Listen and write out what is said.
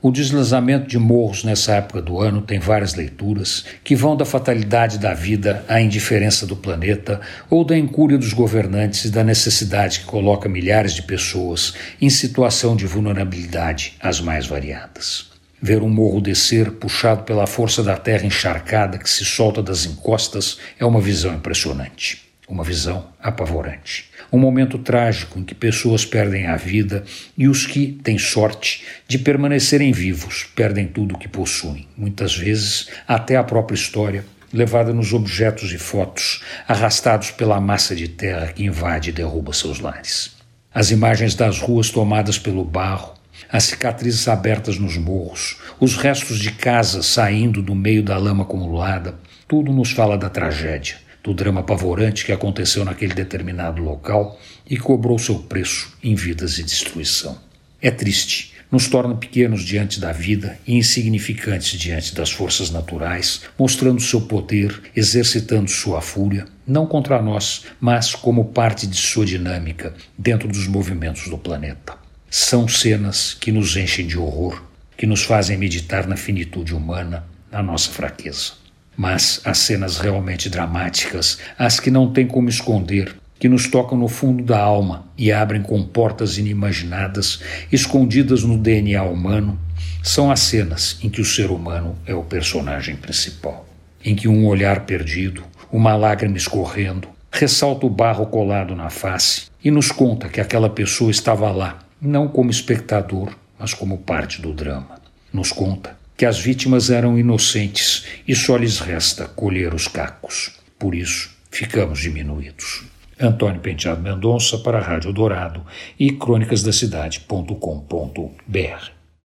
O deslizamento de morros nessa época do ano tem várias leituras que vão da fatalidade da vida à indiferença do planeta ou da incúria dos governantes e da necessidade que coloca milhares de pessoas em situação de vulnerabilidade as mais variadas. Ver um morro descer, puxado pela força da terra encharcada que se solta das encostas, é uma visão impressionante. Uma visão apavorante. Um momento trágico em que pessoas perdem a vida e os que têm sorte de permanecerem vivos perdem tudo o que possuem, muitas vezes até a própria história, levada nos objetos e fotos, arrastados pela massa de terra que invade e derruba seus lares. As imagens das ruas tomadas pelo barro, as cicatrizes abertas nos morros, os restos de casas saindo do meio da lama acumulada, tudo nos fala da tragédia do drama apavorante que aconteceu naquele determinado local e cobrou seu preço em vidas e destruição. É triste, nos torna pequenos diante da vida e insignificantes diante das forças naturais, mostrando seu poder, exercitando sua fúria, não contra nós, mas como parte de sua dinâmica dentro dos movimentos do planeta. São cenas que nos enchem de horror, que nos fazem meditar na finitude humana, na nossa fraqueza. Mas as cenas realmente dramáticas, as que não tem como esconder, que nos tocam no fundo da alma e abrem com portas inimaginadas, escondidas no DNA humano, são as cenas em que o ser humano é o personagem principal. Em que um olhar perdido, uma lágrima escorrendo, ressalta o barro colado na face e nos conta que aquela pessoa estava lá, não como espectador, mas como parte do drama. Nos conta que as vítimas eram inocentes e só lhes resta colher os cacos. Por isso, ficamos diminuídos. Antônio Penteado Mendonça para a Rádio Dourado e crônicasdacidade.com.br